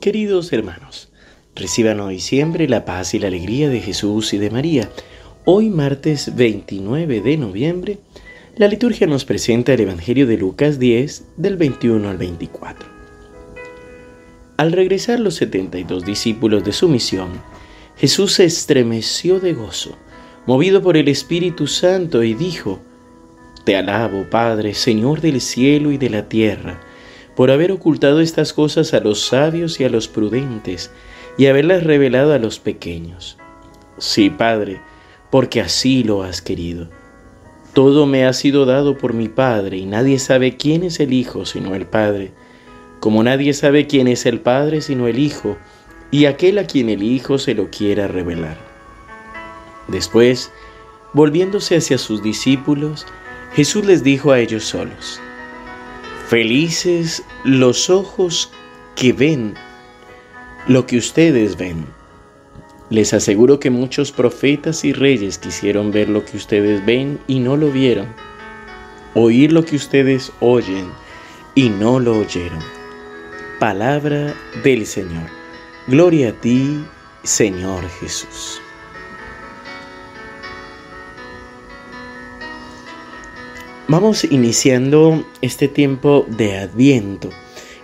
Queridos hermanos, reciban hoy siempre la paz y la alegría de Jesús y de María. Hoy martes 29 de noviembre, la liturgia nos presenta el Evangelio de Lucas 10 del 21 al 24. Al regresar los 72 discípulos de su misión, Jesús se estremeció de gozo, movido por el Espíritu Santo, y dijo, Te alabo, Padre, Señor del cielo y de la tierra, por haber ocultado estas cosas a los sabios y a los prudentes, y haberlas revelado a los pequeños. Sí, Padre, porque así lo has querido. Todo me ha sido dado por mi Padre, y nadie sabe quién es el Hijo sino el Padre, como nadie sabe quién es el Padre sino el Hijo, y aquel a quien el Hijo se lo quiera revelar. Después, volviéndose hacia sus discípulos, Jesús les dijo a ellos solos, Felices los ojos que ven lo que ustedes ven. Les aseguro que muchos profetas y reyes quisieron ver lo que ustedes ven y no lo vieron, oír lo que ustedes oyen y no lo oyeron. Palabra del Señor. Gloria a ti, Señor Jesús. Vamos iniciando este tiempo de adviento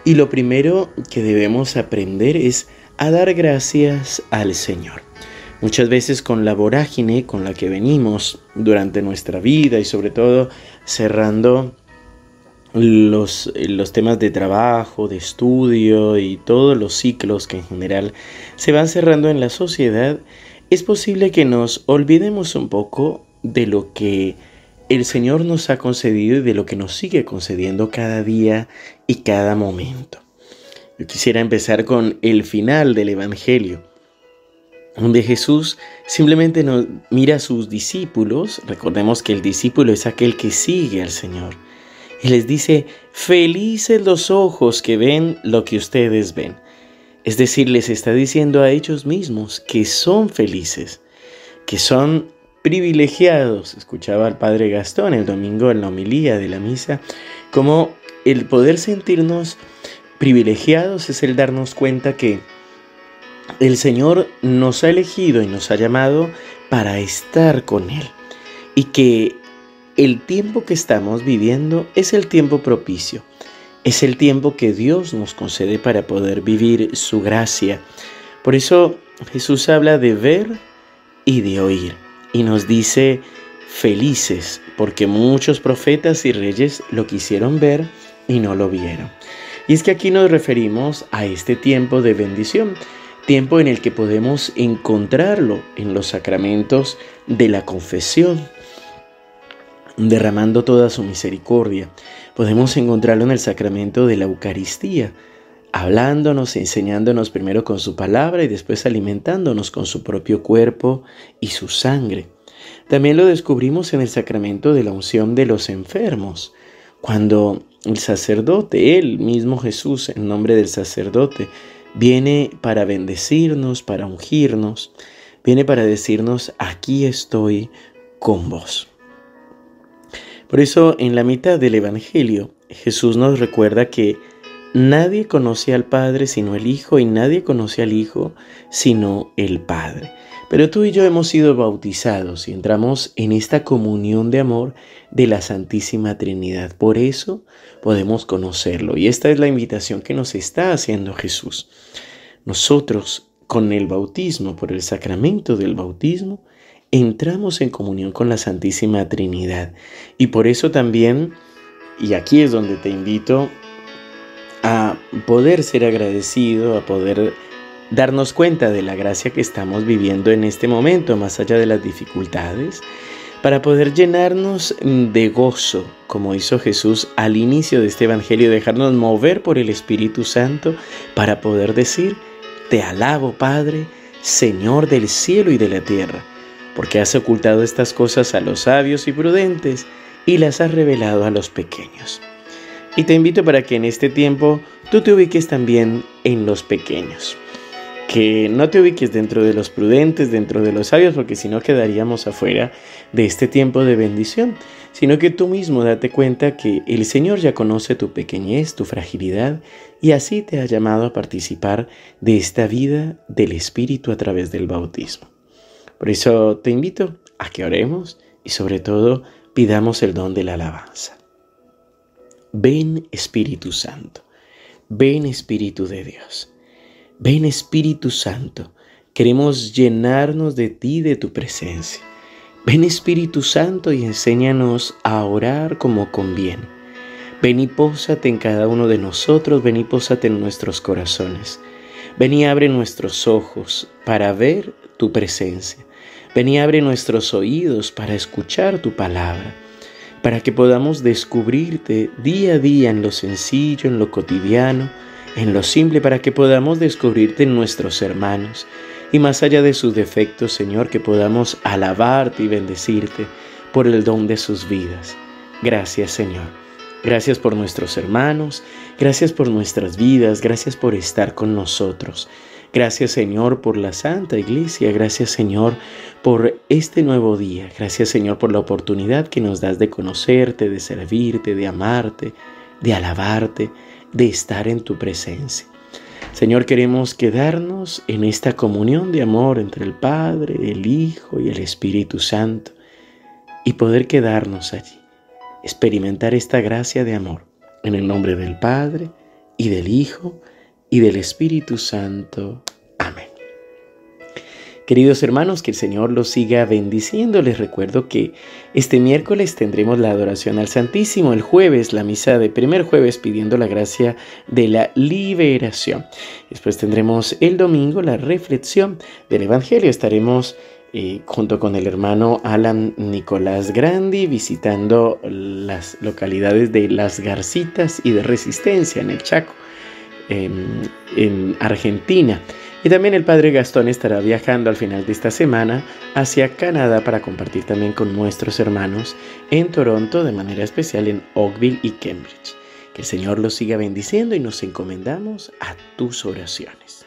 y lo primero que debemos aprender es a dar gracias al Señor. Muchas veces con la vorágine con la que venimos durante nuestra vida y sobre todo cerrando los, los, temas de trabajo, de estudio y todos los ciclos que en general se van cerrando en la sociedad, es posible que nos olvidemos un poco de lo que el Señor nos ha concedido y de lo que nos sigue concediendo cada día y cada momento. Yo quisiera empezar con el final del Evangelio, donde Jesús simplemente mira a sus discípulos, recordemos que el discípulo es aquel que sigue al Señor, y les dice, felices los ojos que ven lo que ustedes ven. Es decir, les está diciendo a ellos mismos que son felices, que son privilegiados, escuchaba al padre Gastón el domingo en la homilía de la misa, como el poder sentirnos privilegiados es el darnos cuenta que el Señor nos ha elegido y nos ha llamado para estar con Él y que el tiempo que estamos viviendo es el tiempo propicio, es el tiempo que Dios nos concede para poder vivir su gracia. Por eso Jesús habla de ver y de oír y nos dice felices porque muchos profetas y reyes lo quisieron ver y no lo vieron. Y es que aquí nos referimos a este tiempo de bendición, tiempo en el que podemos encontrarlo en los sacramentos de la confesión, derramando toda su misericordia. Podemos encontrarlo en el sacramento de la Eucaristía, hablándonos, enseñándonos primero con su palabra y después alimentándonos con su propio cuerpo y su sangre. También lo descubrimos en el sacramento de la unción de los enfermos, cuando el sacerdote, él mismo Jesús, en nombre del sacerdote, viene para bendecirnos, para ungirnos, viene para decirnos, aquí estoy con vos. Por eso en la mitad del Evangelio Jesús nos recuerda que Nadie conoce al Padre sino el Hijo y nadie conoce al Hijo sino el Padre. Pero tú y yo hemos sido bautizados y entramos en esta comunión de amor de la Santísima Trinidad. Por eso podemos conocerlo. Y esta es la invitación que nos está haciendo Jesús. Nosotros, con el bautismo, por el sacramento del bautismo, entramos en comunión con la Santísima Trinidad. Y por eso también, y aquí es donde te invito a poder ser agradecido, a poder darnos cuenta de la gracia que estamos viviendo en este momento, más allá de las dificultades, para poder llenarnos de gozo, como hizo Jesús al inicio de este Evangelio, dejarnos mover por el Espíritu Santo para poder decir, te alabo Padre, Señor del cielo y de la tierra, porque has ocultado estas cosas a los sabios y prudentes y las has revelado a los pequeños. Y te invito para que en este tiempo tú te ubiques también en los pequeños. Que no te ubiques dentro de los prudentes, dentro de los sabios, porque si no quedaríamos afuera de este tiempo de bendición, sino que tú mismo date cuenta que el Señor ya conoce tu pequeñez, tu fragilidad, y así te ha llamado a participar de esta vida del Espíritu a través del bautismo. Por eso te invito a que oremos y sobre todo pidamos el don de la alabanza. Ven Espíritu Santo, ven Espíritu de Dios, ven Espíritu Santo, queremos llenarnos de ti, de tu presencia. Ven Espíritu Santo y enséñanos a orar como conviene. Ven y pósate en cada uno de nosotros, ven y pósate en nuestros corazones. Ven y abre nuestros ojos para ver tu presencia. Ven y abre nuestros oídos para escuchar tu palabra, para que podamos descubrirte día a día en lo sencillo, en lo cotidiano, en lo simple, para que podamos descubrirte en nuestros hermanos y más allá de sus defectos, Señor, que podamos alabarte y bendecirte por el don de sus vidas. Gracias, Señor. Gracias por nuestros hermanos, gracias por nuestras vidas, gracias por estar con nosotros. Gracias Señor por la Santa Iglesia, gracias Señor por este nuevo día, gracias Señor por la oportunidad que nos das de conocerte, de servirte, de amarte, de alabarte, de estar en tu presencia. Señor, queremos quedarnos en esta comunión de amor entre el Padre, el Hijo y el Espíritu Santo y poder quedarnos allí, experimentar esta gracia de amor. En el nombre del Padre y del Hijo del Espíritu Santo. Amén. Queridos hermanos, que el Señor los siga bendiciendo. Les recuerdo que este miércoles tendremos la adoración al Santísimo, el jueves la misa de primer jueves pidiendo la gracia de la liberación. Después tendremos el domingo la reflexión del Evangelio. Estaremos eh, junto con el hermano Alan Nicolás Grandi visitando las localidades de Las Garcitas y de Resistencia en el Chaco, en Argentina. Y también el padre Gastón estará viajando al final de esta semana hacia Canadá para compartir también con nuestros hermanos en Toronto, de manera especial en Oakville y Cambridge. Que el Señor los siga bendiciendo y nos encomendamos a tus oraciones.